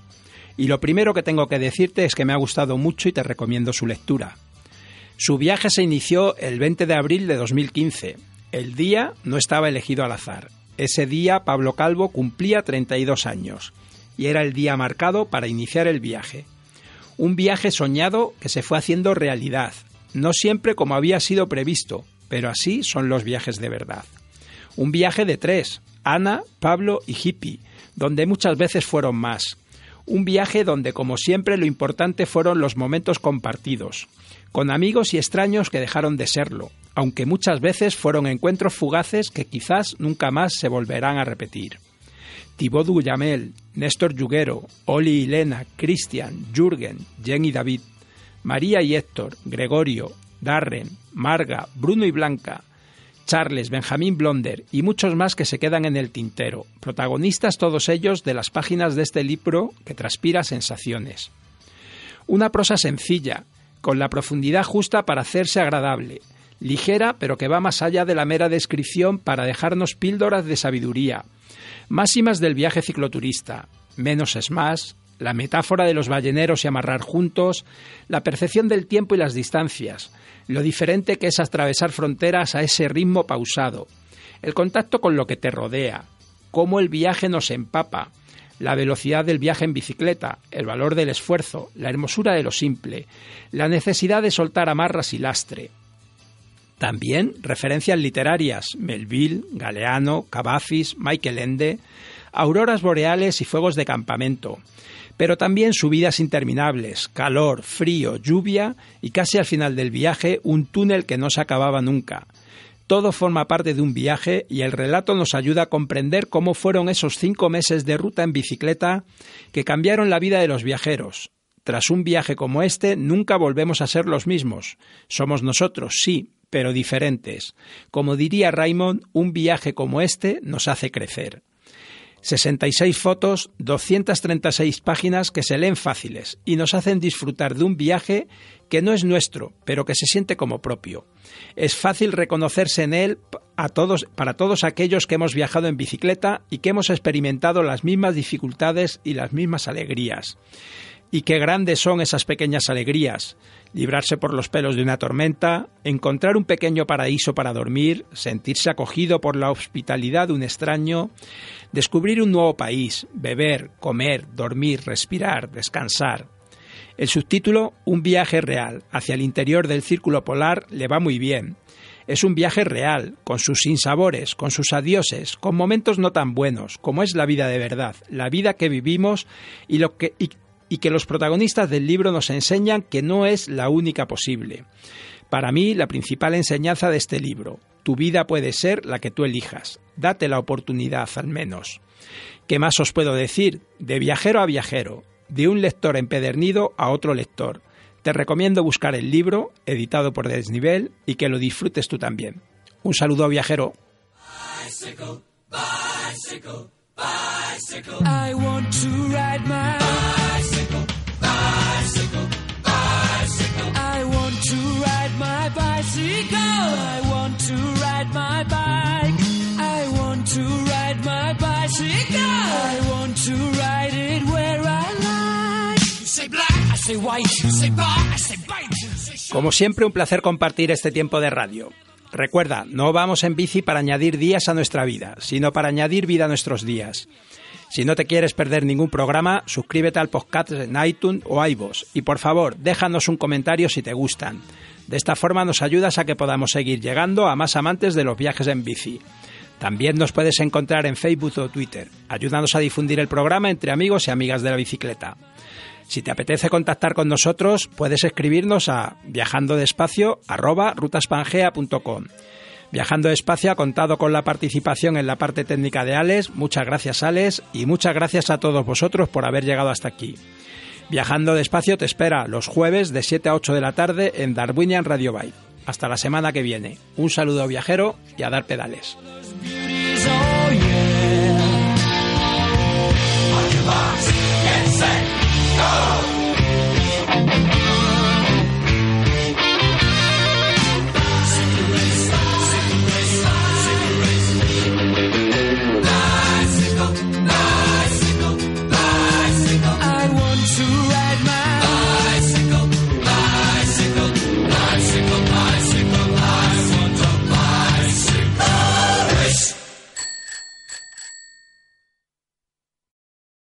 Y lo primero que tengo que decirte es que me ha gustado mucho y te recomiendo su lectura. Su viaje se inició el 20 de abril de 2015. El día no estaba elegido al azar. Ese día Pablo Calvo cumplía 32 años y era el día marcado para iniciar el viaje. Un viaje soñado que se fue haciendo realidad, no siempre como había sido previsto, pero así son los viajes de verdad. Un viaje de tres, Ana, Pablo y Hippie, donde muchas veces fueron más. Un viaje donde, como siempre, lo importante fueron los momentos compartidos, con amigos y extraños que dejaron de serlo, aunque muchas veces fueron encuentros fugaces que quizás nunca más se volverán a repetir. Thibaut Duyamel, Néstor Yuguero, Oli y Lena, Cristian, Jürgen, Jen y David, María y Héctor, Gregorio, Darren, Marga, Bruno y Blanca, Charles, Benjamín Blonder y muchos más que se quedan en el tintero, protagonistas todos ellos de las páginas de este libro que transpira sensaciones. Una prosa sencilla, con la profundidad justa para hacerse agradable, ligera pero que va más allá de la mera descripción para dejarnos píldoras de sabiduría, máximas del viaje cicloturista, menos es más, la metáfora de los balleneros y amarrar juntos, la percepción del tiempo y las distancias, lo diferente que es atravesar fronteras a ese ritmo pausado, el contacto con lo que te rodea, cómo el viaje nos empapa, la velocidad del viaje en bicicleta, el valor del esfuerzo, la hermosura de lo simple, la necesidad de soltar amarras y lastre. También referencias literarias, Melville, Galeano, Cavafis, Michael Ende, auroras boreales y fuegos de campamento, pero también subidas interminables, calor, frío, lluvia y casi al final del viaje un túnel que no se acababa nunca. Todo forma parte de un viaje y el relato nos ayuda a comprender cómo fueron esos cinco meses de ruta en bicicleta que cambiaron la vida de los viajeros. Tras un viaje como este, nunca volvemos a ser los mismos. Somos nosotros, sí, pero diferentes. Como diría Raymond, un viaje como este nos hace crecer. 66 fotos, 236 páginas que se leen fáciles y nos hacen disfrutar de un viaje que no es nuestro, pero que se siente como propio. Es fácil reconocerse en él a todos, para todos aquellos que hemos viajado en bicicleta y que hemos experimentado las mismas dificultades y las mismas alegrías. Y qué grandes son esas pequeñas alegrías. Librarse por los pelos de una tormenta, encontrar un pequeño paraíso para dormir, sentirse acogido por la hospitalidad de un extraño, descubrir un nuevo país, beber, comer, dormir, respirar, descansar. El subtítulo Un viaje real hacia el interior del círculo polar le va muy bien. Es un viaje real, con sus sinsabores, con sus adioses, con momentos no tan buenos, como es la vida de verdad, la vida que vivimos y, lo que, que los protagonistas del libro nos enseñan que no es la única posible. Para mí, la principal enseñanza de este libro, tu vida puede ser la que tú elijas, date la oportunidad al menos. ¿Qué más os puedo decir? De viajero a viajero, de un lector empedernido a otro lector. Te recomiendo buscar el libro, editado por Desnivel, y que lo disfrutes tú también. Un saludo viajero. Como siempre, un placer compartir este tiempo de radio. Recuerda, no vamos en bici para añadir días a nuestra vida, sino para añadir vida a nuestros días. Si no te quieres perder ningún programa, suscríbete al podcast en iTunes o iVoox y por favor, déjanos un comentario si te gustan. De esta forma nos ayudas a que podamos seguir llegando a más amantes de los viajes en bici. También nos puedes encontrar en Facebook o Twitter. Ayúdanos a difundir el programa entre amigos y amigas de la bicicleta. Si te apetece contactar con nosotros, puedes escribirnos a viajandodespacio@rutaspangea.com. Viajando despacio ha contado con la participación en la parte técnica de Alex. Muchas gracias, Alex, y muchas gracias a todos vosotros por haber llegado hasta aquí. Viajando despacio te espera los jueves de 7 a 8 de la tarde en Darwinian Radio Byte. Hasta la semana que viene. Un saludo viajero y a dar pedales. go!